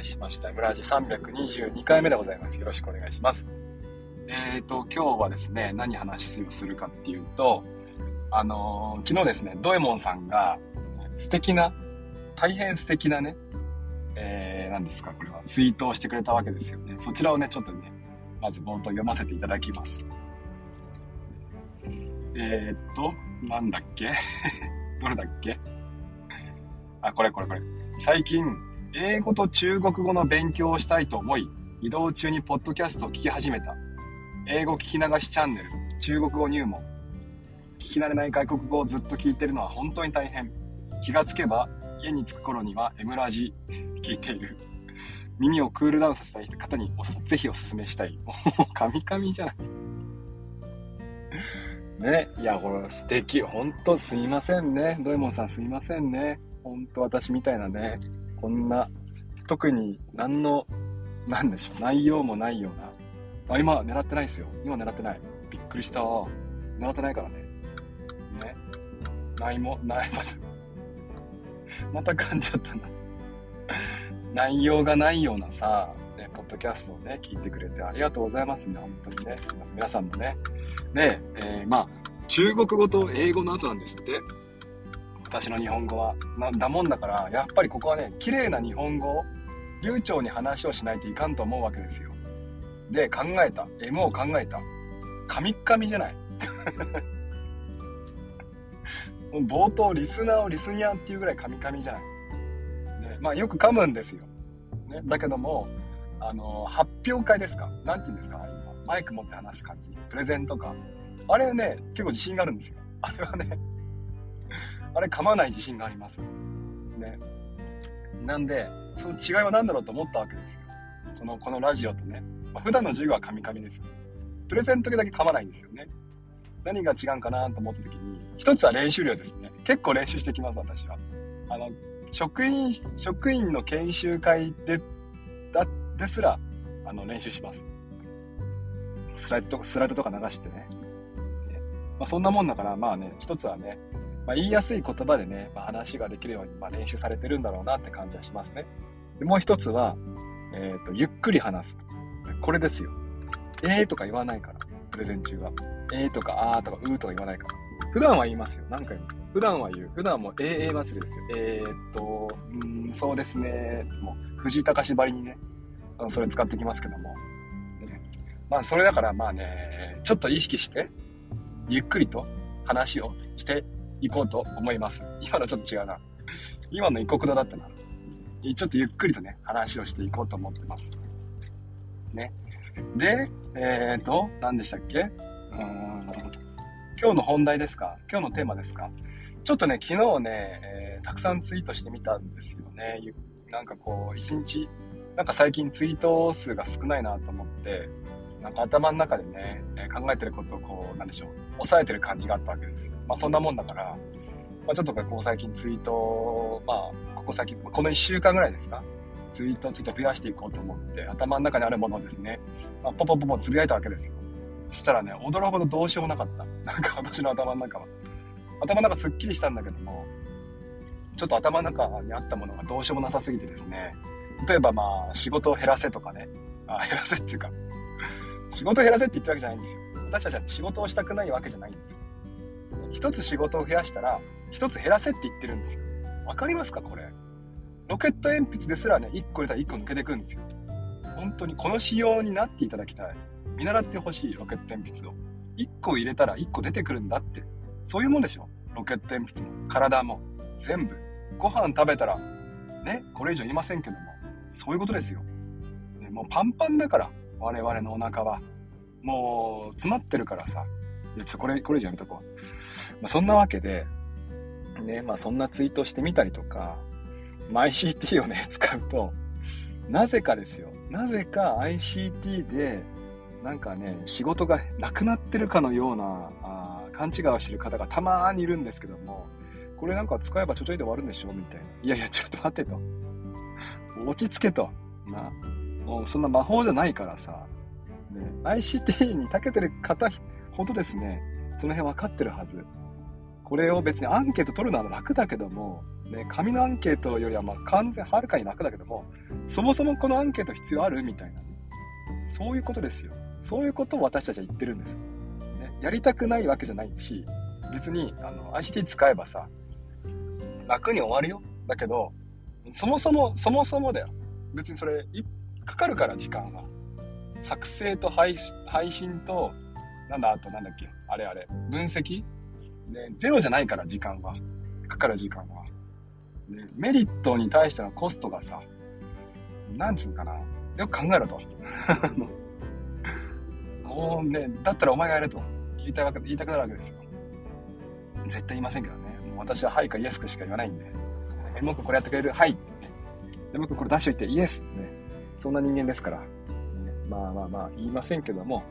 いしました。村地322回目でございます。よろしくお願いします。えっ、ー、と、今日はですね、何話をするかっていうと、あのー、昨日ですね、ドエモンさんが素敵な、大変素敵なね、えー、何ですか、これは、ツイートをしてくれたわけですよね。そちらをね、ちょっとね、まず冒頭読ませていただきます。えー、っと、なんだっけ？どれだっけ？あ、これこれこれ。最近、英語と中国語の勉強をしたいと思い、移動中にポッドキャストを聞き始めた。英語聞き流しチャンネル、中国語入門。聞き慣れない外国語をずっと聞いてるのは本当に大変。気がつけば、家に着く頃には M ラジ聞いている。耳をクールダウンさせたい方にぜひおすすめしたい。もう、カミカミじゃない。ね。いや、これ素敵。ほんとすいませんね。ドエモンさんすいませんね。ほんと私みたいなね、こんな、特に何の、なんでしょう、内容もないような。あ、今狙ってないですよ。今狙ってない。びっくりした。狙ってないからね。ね。ないも、ない、ま たまた噛んじゃったな。内容がないようなさ、ね、ポッドキャストをね、聞いてくれてありがとうございますね。本当にね。すみません。皆さんもね。で、えー、まあ、中国語と英語の後なんですって。私の日本語は。なだもんだから、やっぱりここはね、綺麗な日本語を流暢に話をしないといかんと思うわけですよ。で、考えた。M を考えた。カミッカミじゃない。冒頭、リスナーをリスニアンっていうぐらいカミカミじゃない。ね、まあ、よく噛むんですよ。ね、だけども、あの、発表会ですか？なんて言うんですか？今、マイク持って話す感じ。プレゼンとか。あれね、結構自信があるんですよ。あれはね、あれ噛まない自信があります。ね。なんで、その違いは何だろうと思ったわけですよ。この、このラジオとね。まあ、普段の授業はカミカミです。プレゼント時だけ噛まないんですよね。何が違うんかなと思った時に、一つは練習量ですね。結構練習してきます、私は。あの、職員、職員の研修会で、だ、ですら、あの、練習します。スライドとか、スライドとか流してね。まあ、そんなもんだから、まあね、一つはね、まあ、言いやすい言葉でね、まあ、話ができるように、まあ、練習されてるんだろうなって感じはしますね。でもう一つは、えっ、ー、と、ゆっくり話す。これですよ。えーとか言わないから、プレゼン中は。えーとか、あーとか、うーとか言わないから。普段は言いますよ。何回も。普段は言う。普段も、えー、えー祭りですよ。えーっと、うん、そうですね。もう、藤井隆ばりにね、あのそれ使ってきますけども。ね、まあ、それだから、まあね、ちょっと意識して、ゆっくりと話をしていこうと思います。今のちょっと違うな。今の異国語だったな。ちょっとゆっくりとね、話をしていこうと思ってます。ね。で、えーと、何でしたっけ？うん。今日の本題ですか？今日のテーマですか？ちょっとね、昨日ね、えー、たくさんツイートしてみたんですよね。なんかこう、一日、なんか最近ツイート数が少ないなと思って、なんか頭の中でね、え、考えてることをこう、なんでしょう、抑えてる感じがあったわけですよ。まあそんなもんだから、まあ、ちょっとここ最近ツイート、まあ、ここ最近、この1週間ぐらいですか？ツイートをちょっと増やしていこうと思って、頭の中にあるものをですね、まあ、ポポポポつぶやいたわけですよ。したらね、驚くほどどうしようもなかった。なんか私の頭の中は。頭の中すっきりしたんだけども、ちょっと頭の中にあったものがどうしようもなさすぎてですね、例えばまあ、仕事を減らせとかね、あ減らせっていうか、仕事減らせって言ってるわけじゃないんですよ。私たちは仕事をしたくないわけじゃないんですよ。一つ仕事を増やしたら、一つ減らせって言ってるんですよ。わかりますかこれ？ロケット鉛筆ですらね、1個入れたら1個抜けてくんですよ。本当にこの仕様になっていただきたい。見習ってほしい、ロケット鉛筆を。1個入れたら1個出てくるんだって。そういうもんでしょ？ロケット鉛筆も、体も、全部。ご飯食べたら、ね、これ以上言いませんけども、そういうことですよ。ね、もうパンパンだから、我々のお腹は。もう、詰まってるからさ。いや、ちょ、これ、これ以上やめとこう。まあ、そんなわけで、ね、まあそんなツイートしてみたりとか、まあ、ICT をね、使うと、なぜかですよ。なぜか ICT で、なんかね、仕事がなくなってるかのような、あ勘違いをしてる方がたまーにいるんですけども、これなんか使えばちょちょいで終わるんでしょみたいな。いやいや、ちょっと待ってと。落ち着けと。な。もうそんな魔法じゃないからさ。ね、ICT に長けてる方ほどですね、その辺分かってるはず。これを別にアンケート取るのは楽だけども、ね、紙のアンケートよりはま完全、はるかに楽だけども、そもそもこのアンケート必要あるみたいな、ね、そういうことですよ。そういうことを私たちは言ってるんです。ね、やりたくないわけじゃないし、別にあの ICT 使えばさ、楽に終わるよ。だけど、そもそも、そもそもだよ。別にそれ、かかるから時間は。作成と配信と、なんだ、あとなんだっけ、あれあれ、分析？ね、ゼロじゃないから時間は。かかる時間は。ね、メリットに対してのコストがさ、なんつうかな、よく考えろと。もうね、だったらお前がやれと言いたいわけ言いたくなるわけですよ。絶対言いませんけどね。もう私ははいかイエスかしか言わないんで。え、もくこれやってくれるはいってね。で、もくこれ出しといてイエスってね。そんな人間ですから。まあまあまあ言いませんけども、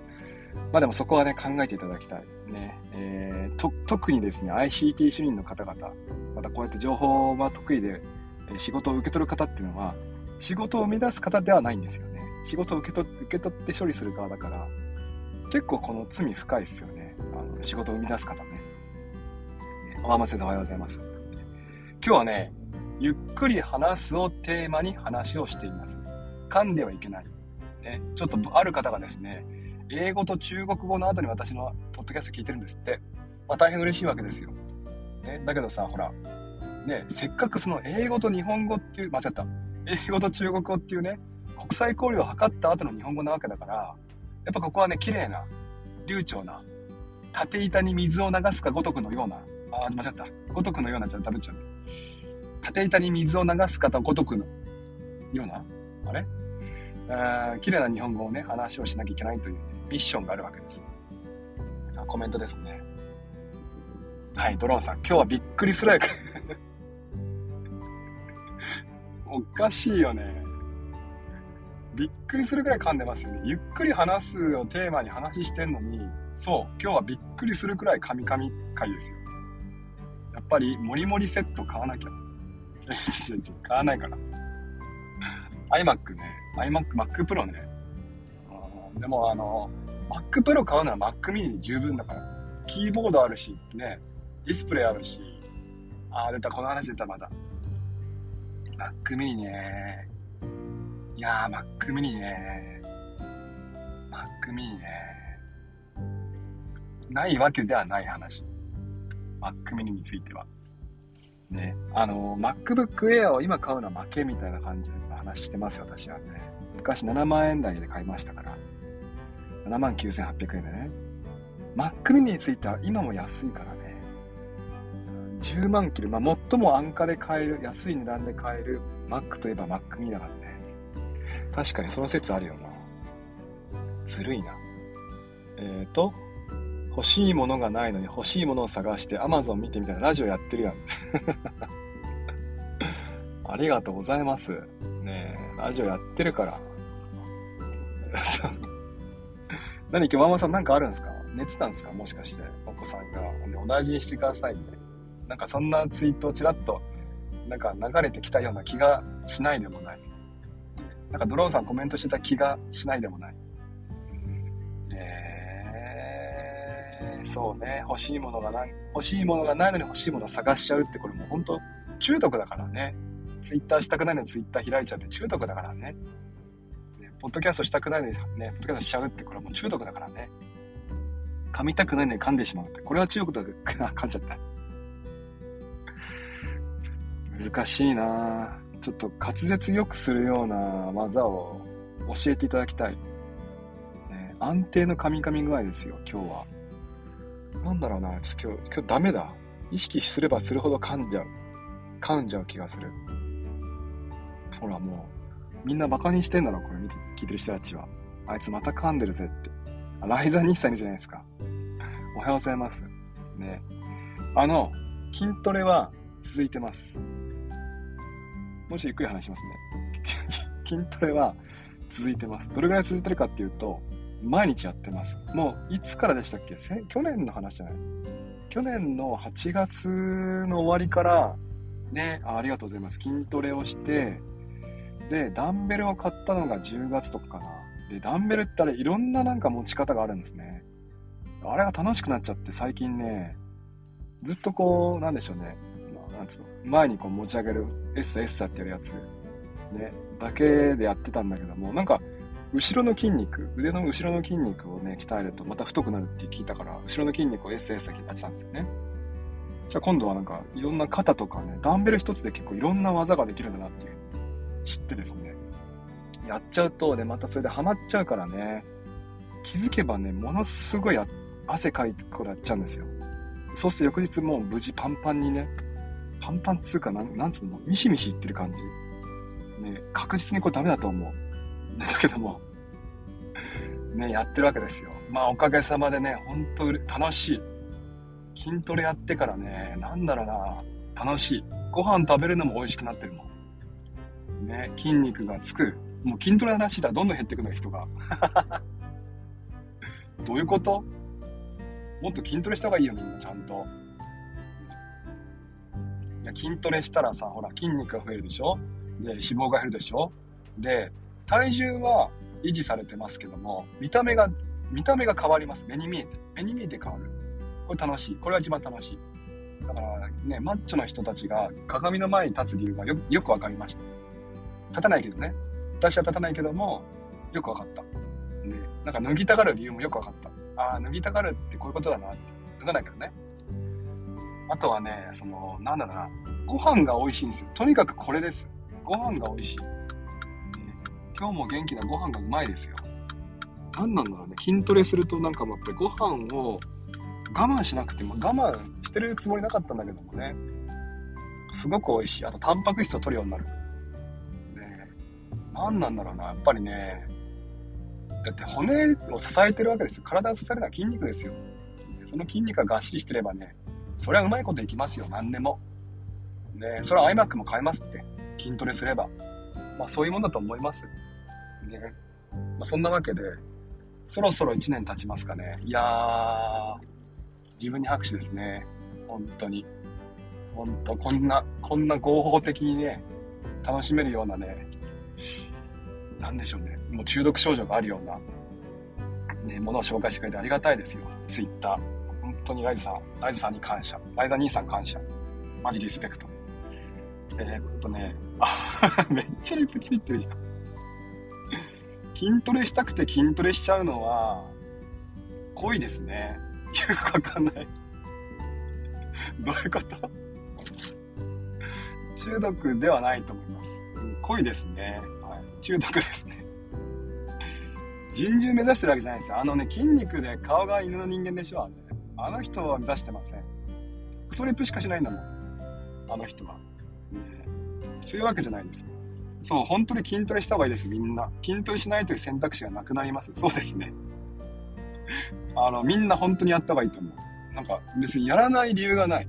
まあでもそこはね、考えていただきたい。ね。えー、と、特にですね、ICT 主任の方々、またこうやって情報が得意で、仕事を受け取る方っていうのは、仕事を生み出す方ではないんですよね。仕事を受け取受け取って処理する側だから、結構この罪深いですよね。あの仕事を生み出す方ね。おまませでおはようございます。今日はね、ゆっくり話すをテーマに話をしています。噛んではいけない。ね、ちょっとある方がですね、英語と中国語の後に私のポッドキャスト聞いてるんですって。まあ大変嬉しいわけですよ。ね、だけどさ、ほら、ね、せっかくその英語と日本語っていう、間違った。英語と中国語っていうね、国際交流を図った後の日本語なわけだから、やっぱここはね、綺麗な、流暢な、縦板に水を流すかごとくのような、あ、間違った。ごとくのようなじゃ食べちゃう。縦板に水を流す方ごとくのような、あれ？綺麗な日本語をね、話をしなきゃいけないという、ね、ミッションがあるわけですあ。コメントですね。はい、ドローンさん、今日はびっくりスライク。おかしいよね。びっくりするぐらい噛んでますよね。ゆっくり話すをテーマに話してんのに、そう、今日はびっくりするくらい噛み噛み回ですよ。やっぱり、もりもりセット買わなきゃ。違う違う、買わないから。iMac ね、iMac、Mac Pro ね。でもあの、Mac Pro 買うなら Mac mini で十分だから。キーボードあるし、ね、ディスプレイあるし。あ、出た、この話出た、まだ。Mac mini ね。いやー、Mac mini ね。Mac mini ね。ないわけではない話。Mac mini については。ね。あの、MacBook Air を今買うのは負けみたいな感じの話してますよ、私はね。昔7万円台で買いましたから。7万9800円でね。Mac mini については今も安いからね。10万切る。まあ、最も安価で買える、安い値段で買える Mac といえば Mac mini だからね。確かにその説あるよな。ずるいな。えっ、ー、と、欲しいものがないのに欲しいものを探して Amazon 見てみたらラジオやってるやん。ありがとうございます。ねえ、ラジオやってるから。何今日ママさんなんかあるんですか？寝てたんですか？もしかして。お子さんが。お大事にしてくださいね。なんかそんなツイートをちらっと、なんか流れてきたような気がしないでもない。なんかドローンさんコメントしてた気がしないでもない。そうね。欲しいものがない、欲しいものがないのに欲しいものを探しちゃうって、これもう本当中毒だからね。ツイッターしたくないのにツイッター開いちゃって中毒だからね。ねポッドキャストしたくないのにね、ポッドキャストしちゃうってこれはもう中毒だからね。噛みたくないのに噛んでしまうって。これは中毒だ。噛んじゃった。難しいなちょっと滑舌よくするような技を教えていただきたい。安定の噛み噛み具合ですよ、今日は。なんだろうな、ちょっと今日、今日ダメだ。意識すればするほど噛んじゃう。噛んじゃう気がする。ほらもう、みんなバカにしてんだろ、これ見て、聞いてる人たちは。あいつまた噛んでるぜって。あライザー日産いるじゃないですか。おはようございます。ね。あの、筋トレは続いてます。もしゆっくり話しますね。筋トレは続いてます。どれぐらい続いてるかっていうと、毎日やってます。もう、いつからでしたっけ？去年の話じゃない？去年の8月の終わりから、ねあ、ありがとうございます。筋トレをして、で、ダンベルを買ったのが10月とかかな。で、ダンベルってあれ、いろんななんか持ち方があるんですね。あれが楽しくなっちゃって、最近ね、ずっとこう、なんでしょうね。ま、なんつうの？前にこう持ち上げる、エッサエッサってやるやつ、ね、だけでやってたんだけども、なんか、後ろの筋肉、腕の後ろの筋肉をね、鍛えるとまた太くなるって聞いたから、後ろの筋肉をエッサエッサやってたんですよね。じゃあ今度はなんか、いろんな肩とかね、ダンベル一つで結構いろんな技ができるんだなっていう、知ってですね。やっちゃうとね、またそれでハマっちゃうからね、気づけばね、ものすごい汗かいてこらやっちゃうんですよ。そうすると翌日もう無事パンパンにね、パンパンつうかなん、なんつうの、ミシミシいってる感じ。ね、確実にこれダメだと思う。だけども、ね、やってるわけですよ。まあおかげさまでね、ほんと楽しい。筋トレやってからね、なんだろうな、楽しい。ご飯食べるのも美味しくなってるもん。ね、筋肉がつく。もう筋トレの話だどんどん減ってくのよ人が。どういうこと？もっと筋トレした方がいいよ、みんな、ちゃんと。いや、筋トレしたらさ、ほら、筋肉が増えるでしょ？で、脂肪が減るでしょ？で、体重は維持されてますけども、見た目が、見た目が変わります。目に見えて。目に見えて変わる。これ楽しい。これが一番楽しい。だからね、マッチョな人たちが鏡の前に立つ理由がよよくわかりました。立たないけどね。私は立たないけども、よくわかった。で、なんか脱ぎたがる理由もよくわかった。ああ、脱ぎたがるってこういうことだなって。脱がないけどね。あとはね、その、なんだろうな、ご飯が美味しいんですよ。とにかくこれです。ご飯が美味しい。今日も元気なご飯がうまいですよ。何なんだろうね。筋トレするとなんかもやっぱりご飯を我慢しなくても、我慢してるつもりなかったんだけどもね。すごく美味しい。あと、タンパク質を取るようになる。ね何なんだろうな。やっぱりね、だって骨を支えてるわけですよ。体を支えるのは筋肉ですよ。その筋肉ががっしりしてればね、それはうまいこといきますよ。何でも。ねそれは iMac も買えますって。筋トレすれば。まあそういうもんだと思います。ね。まあそんなわけで、そろそろ1年経ちますかね。いやー、自分に拍手ですね。本当に。本当こんな、こんな合法的にね、楽しめるようなね、なんでしょうね。もう中毒症状があるような、ね、ものを紹介してくれてありがたいですよ。ツイッター。本当にライズさん、ライズさんに感謝。ライザ兄さん感謝。マジリスペクト。えー、っとね、あ、めっちゃリプついてるじゃん。筋トレしたくて筋トレしちゃうのは、恋ですね。よくわかんない。どういうこと？中毒ではないと思います。恋ですね。はい。中毒ですね。人獣目指してるわけじゃないですよ。あのね、筋肉で顔が犬の人間でしょ、あれ。あの人は目指してません。クソリップしかしないんだもん。あの人は。そういうわけじゃないです。そう、本当に筋トレした方がいいです、みんな。筋トレしないという選択肢がなくなります。そうですね。あの、みんな本当にやった方がいいと思う。なんか、別にやらない理由がない。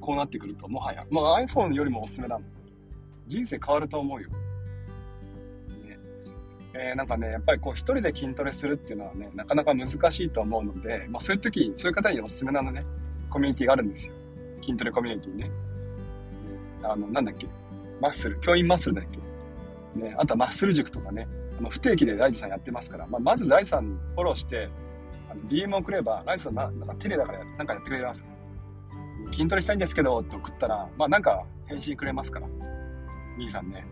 こうなってくると、もはや。まあ iPhone よりもおすすめなの。人生変わると思うよ。ね、えー、なんかね、やっぱりこう一人で筋トレするっていうのはね、なかなか難しいと思うので、まあそういう時、そういう方におすすめなのね、コミュニティがあるんですよ。筋トレコミュニティね。あの、なんだっけ、マッスル、教員マッスルだっけ？ね、あとはマッスル塾とかね、あの不定期でライズさんやってますから、まあ、まずライズさんフォローして、あの DM 送れば、ライズさんな、なんかテレだからなんかやってくれます。筋トレしたいんですけど、って送ったら、まあなんか返信くれますから。兄さんね。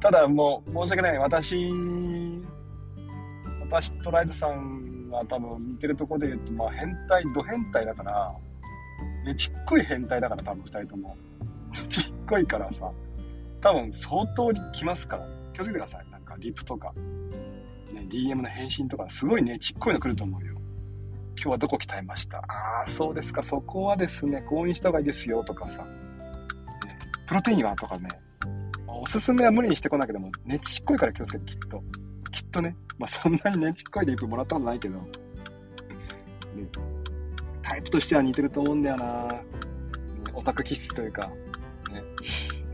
ただもう、申し訳ない。私、私とライズさんは多分似てるとこで言うと、まあ変態、ド変態だから、ね、ちっこい変態だから多分二人とも。ちっこいからさ、多分相当来ますから。気をつけてください。なんかリプとか、ね、DM の返信とか、すごいね、ちっこいの来ると思うよ。今日はどこ鍛えました？ああ、そうですか。そこはですね、購入した方がいいですよとかさ。ね、プロテインはとかね。おすすめは無理にしてこなきゃでも、ねちっこいから気をつけて、きっと。きっとね。まあそんなにねちっこいリプもらったことないけど。ね、タイプとしては似てると思うんだよな、ね、オタク気質というか。ね。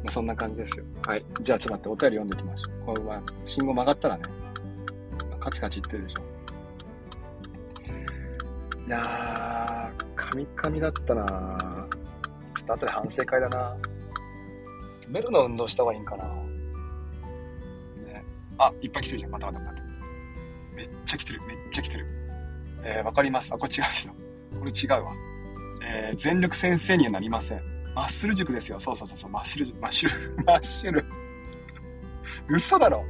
まあ、そんな感じですよ。はい。じゃあちょっと待って、お便り読んでいきましょう。これは、信号曲がったらね、カチカチ言ってるでしょ。いやー、カミカミだったなちょっと後で反省会だなベルの運動した方がいいんかなね。あ、いっぱい来てるじゃん。またまたまた。めっちゃ来てる。めっちゃ来てる。えー、わかります。あ、これ違う人。これ違うわ。えー、全力先生にはなりません。マッスル塾ですよ。そうそうそうそう、マッシュル、マッシュル、マッシュル。嘘だろ。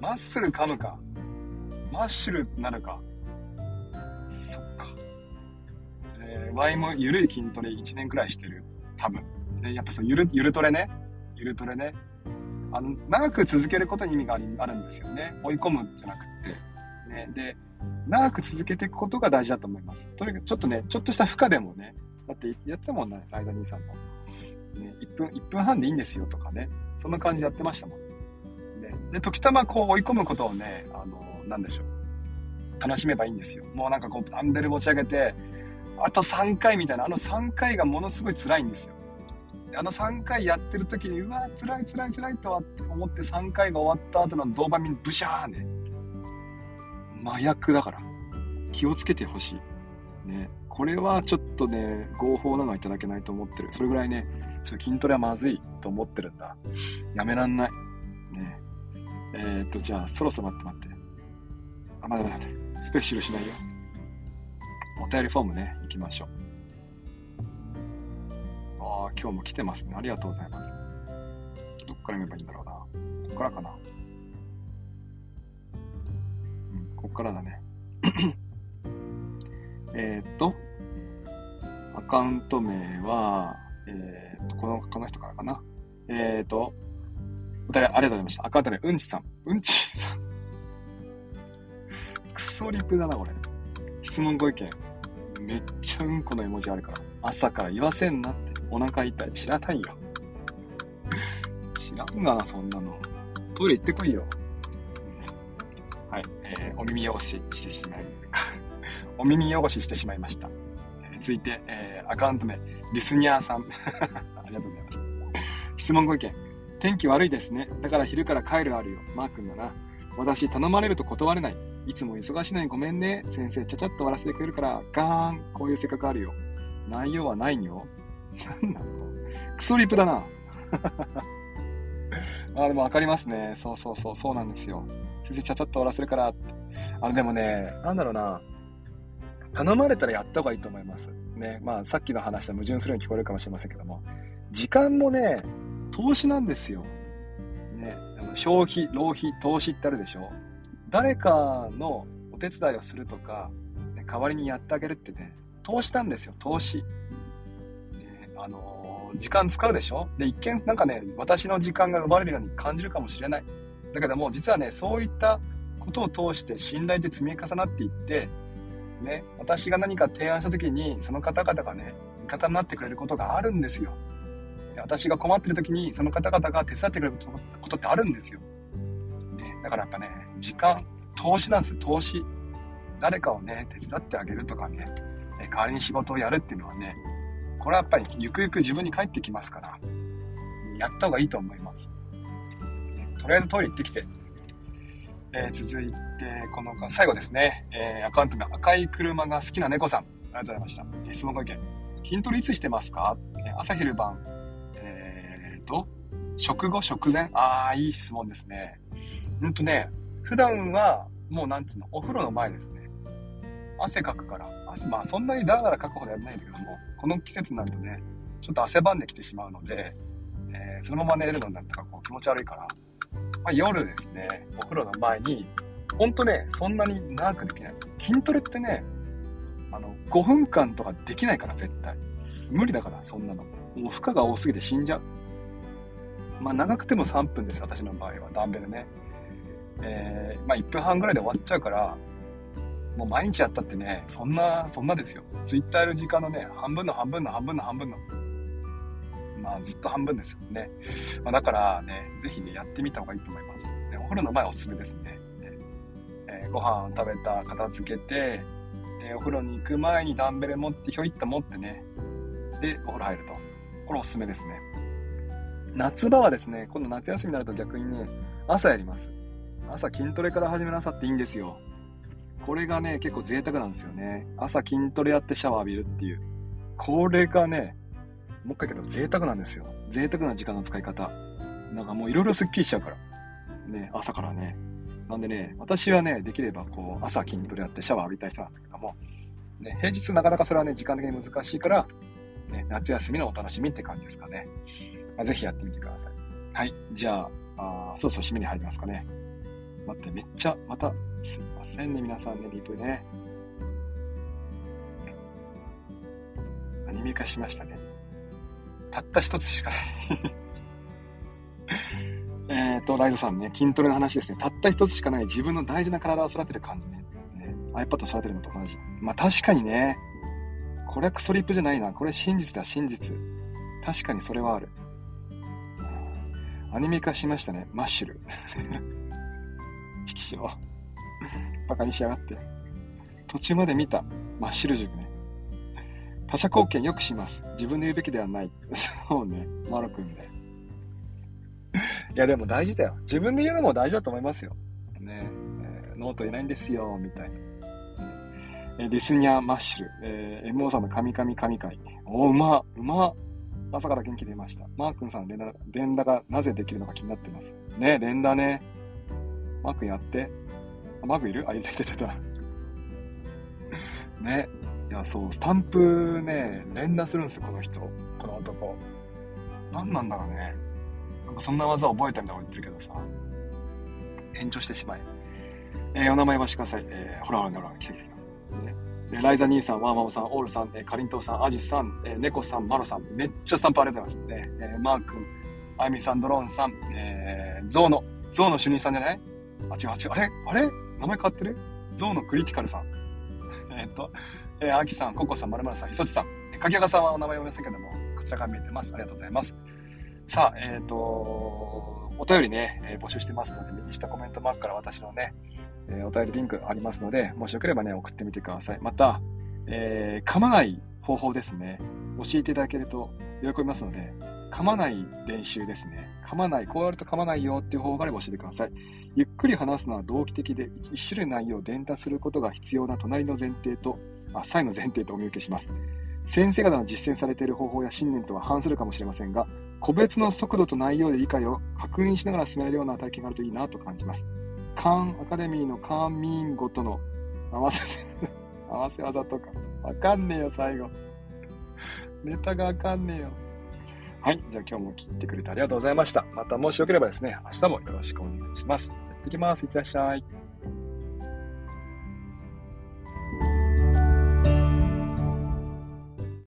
マッスル噛むか。マッシュルなるか。そっか。えー、ワイもゆるい筋トレ1年くらいしてる。多分。で、やっぱそう、ゆる、ゆるトレね。ゆるトレね。あの、長く続けることに意味がありあるんですよね。追い込むんじゃなくて。ね。で、長く続けていくことが大事だと思います。とにかくちょっとね、ちょっとした負荷でもね、だってやってたもんね、ライダ兄さんも。ね、1分、1分半でいいんですよとかね。そんな感じでやってましたもん。ね、で、時たまこう追い込むことをね、あの、なんでしょう。楽しめばいいんですよ。もうなんかこう、ダンベル持ち上げて、あと3回みたいな、あの3回がものすごい辛いんですよ。あの3回やってる時に、うわ、辛い辛い辛いとはって思って3回が終わった後のドーパミンブシャーね。麻薬だから。気をつけてほしい。ね。これはちょっとね、合法なのはいただけないと思ってる。それぐらいね、ちょっと筋トレはまずいと思ってるんだ。やめらんない。ね。えー、っと、じゃあ、そろそろ待って待って。あ、まだまだ待って。スペシャルしないよ。お便りフォームね、行きましょう。ああ、今日も来てますね。ありがとうございます。どっから読めばいいんだろうな。こっからかな。こっからだね。えっと、アカウント名は、えー、っと、この、この人からかな。えー、っと、お便りありがとうございました。アカウント名、うんちさん。うんちさん。クソリプだな、これ。質問ご意見。めっちゃうんこの絵文字あるから。朝から言わせんなって。お腹痛い。知らないよ。知らんがな、そんなの。トイレ行ってこいよ。ー、お耳汚ししてしまい、お耳汚ししてしまいました。え、続いて、えー、アカウント名、リスニャーさん。ありがとうございました。質問ご意見。天気悪いですね。だから昼から帰るあるよ。マー君だな。私、頼まれると断れない。いつも忙しいのにごめんね。先生、ちゃちゃっと終わらせてくれるから、ガーン。こういう性格あるよ。内容はないよ。なんなの？クソリプだな。あ、でもわかりますね。そうそうそう、そうなんですよ。先生、ちゃちゃっと終わらせるからって。あの、でもね、なんだろうな。頼まれたらやった方がいいと思います。ね。まあ、さっきの話と矛盾するように聞こえるかもしれませんけども。時間もね、投資なんですよ。ね。あの消費、浪費、投資ってあるでしょ。誰かのお手伝いをするとか、ね、代わりにやってあげるってね、投資なんですよ、投資。ね、あのー、時間使うでしょで、一見なんかね、私の時間が奪われるように感じるかもしれない。だけども、実はね、そういったことを通して信頼で積み重なっていって、ね、私が何か提案した時に、その方々がね、味方になってくれることがあるんですよ。私が困ってる時に、その方々が手伝ってくれることってあるんですよ。ね、だからやっぱね、時間、投資なんですよ、投資。誰かをね、手伝ってあげるとかね、代わりに仕事をやるっていうのはね、これはやっぱりゆくゆく自分に返ってきますから、やった方がいいと思います。とりあえずトイレ行ってきて。えー、続いて、この最後ですね、えー、アカウント名赤い車が好きな猫さん。ありがとうございました。質問ご意見。筋トレいつしてますか？朝昼晩。えーと、食後食前？ああ、いい質問ですね。うんとね、普段はもうなんつうの、お風呂の前ですね。汗かくから、汗まあそんなにダラダラかくほどやらないんだけども、この季節になるとね、ちょっと汗ばんできてしまうので、えー、そのまま寝るのになったらこう気持ち悪いから、まあ、夜ですね、お風呂の前に、ほんとね、そんなに長くできない。筋トレってね、あの、5分間とかできないから、絶対。無理だから、そんなの。もう負荷が多すぎて死んじゃう。まあ、長くても3分です、私の場合は、ダンベルね。えー、まあ、1分半ぐらいで終わっちゃうから、もう毎日やったってね、そんな、そんなですよ。ツイッターやる時間のね、半分の半分の半分の半分の、まあずっと半分ですよね。まあ、だからね、ぜひね、やってみた方がいいと思います。ね、お風呂の前おすすめですね。えー、ご飯食べた、片付けて、で、お風呂に行く前にダンベル持って、ひょいっと持ってね、で、お風呂入ると。これおすすめですね。夏場はですね、今度夏休みになると逆にね、朝やります。朝筋トレから始めなさっていいんですよ。これがね、結構贅沢なんですよね。朝筋トレやってシャワー浴びるっていう。これがね、もう一回言うけど贅沢なんですよ。贅沢な時間の使い方。なんかもういろいろスッキリしちゃうから。ね、朝からね。なんでね、私はね、できればこう、朝筋トレやってシャワー浴びたい人なんだけども、ね、平日なかなかそれはね、時間的に難しいから、ね、夏休みのお楽しみって感じですかね。まあ、ぜひやってみてください。はい。じゃあ、あそろそろ締めに入りますかね。待って、めっちゃ、また、すいませんね、皆さんね、リプね。アニメ化しましたね。たった一つしかない えっと、ライドさんね、筋トレの話ですね。たった一つしかない自分の大事な体を育てる感じね。ね iPad を育てるのと同じ。まあ確かにね、これはクソリップじゃないな。これ真実だ、真実。確かにそれはある。アニメ化しましたね。マッシュル。チキショー。バカにしやがって。途中まで見た。マッシュル塾ね。他者貢献よくします。自分で言うべきではない。そうね。マロ君で。いや、でも大事だよ。自分で言うのも大事だと思いますよ。ねえー、ノートいないんですよ、みたいな。えー、リスニャマッシュル、えー、MO さんの神々神回。おうま、うま。朝から元気出ました。マー君さん連打、連打がなぜできるのか気になってます。ね連打ね。マー君やって。あマー君いる？あ、いたいたいたいた。ね。いや、そう、スタンプね、連打するんですよ、この人。この男。何なんだろうね。なんかそんな技覚えたみたいなこと言ってるけどさ、延長してしまえ。えー、お名前はしてください。えー、ほらほらほら、来た来た来た。ね、ライザ兄さん、ワーママさん、オールさん、えー、かりんとうさん、アジさん、えー、ネコさん、マロさん、めっちゃスタンプありがとうございます。ね、えー、マー君、あゆみさん、ドローンさん、えー、ゾウの、ゾウの主任さんじゃない？あ、違う違う。あれ？あれ？名前変わってる？ゾウのクリティカルさん。えっと、えー、アキさん、ココさん、まるまるさん、ひそちさん、かきあがさんはお名前読めませんけども、こちらから見えてます。ありがとうございます。さあ、えっ、ー、と、お便りね、えー、募集してますので、右下コメントマークから私のね、え、お便りリンクありますので、もしよければね、送ってみてください。また、えー、噛まない方法ですね、教えていただけると喜びますので、噛まない練習ですね。噛まない、こうやると噛まないよっていう方法があれば教えてください。ゆっくり話すのは同期的で、一種類内容を伝達することが必要な隣の前提と、あ、際の前提とお見受けします。先生方の実践されている方法や信念とは反するかもしれませんが、個別の速度と内容で理解を確認しながら進めるような体験があるといいなと感じます。カンアカデミーのカーンミーンごとの合わせ、合わせ技とか、わかんねえよ、最後。ネタがわかんねえよ。はい。じゃあ今日も聞いてくれてありがとうございました。またもしよければですね、明日もよろしくお願いします。やってきます。いってらっしゃい。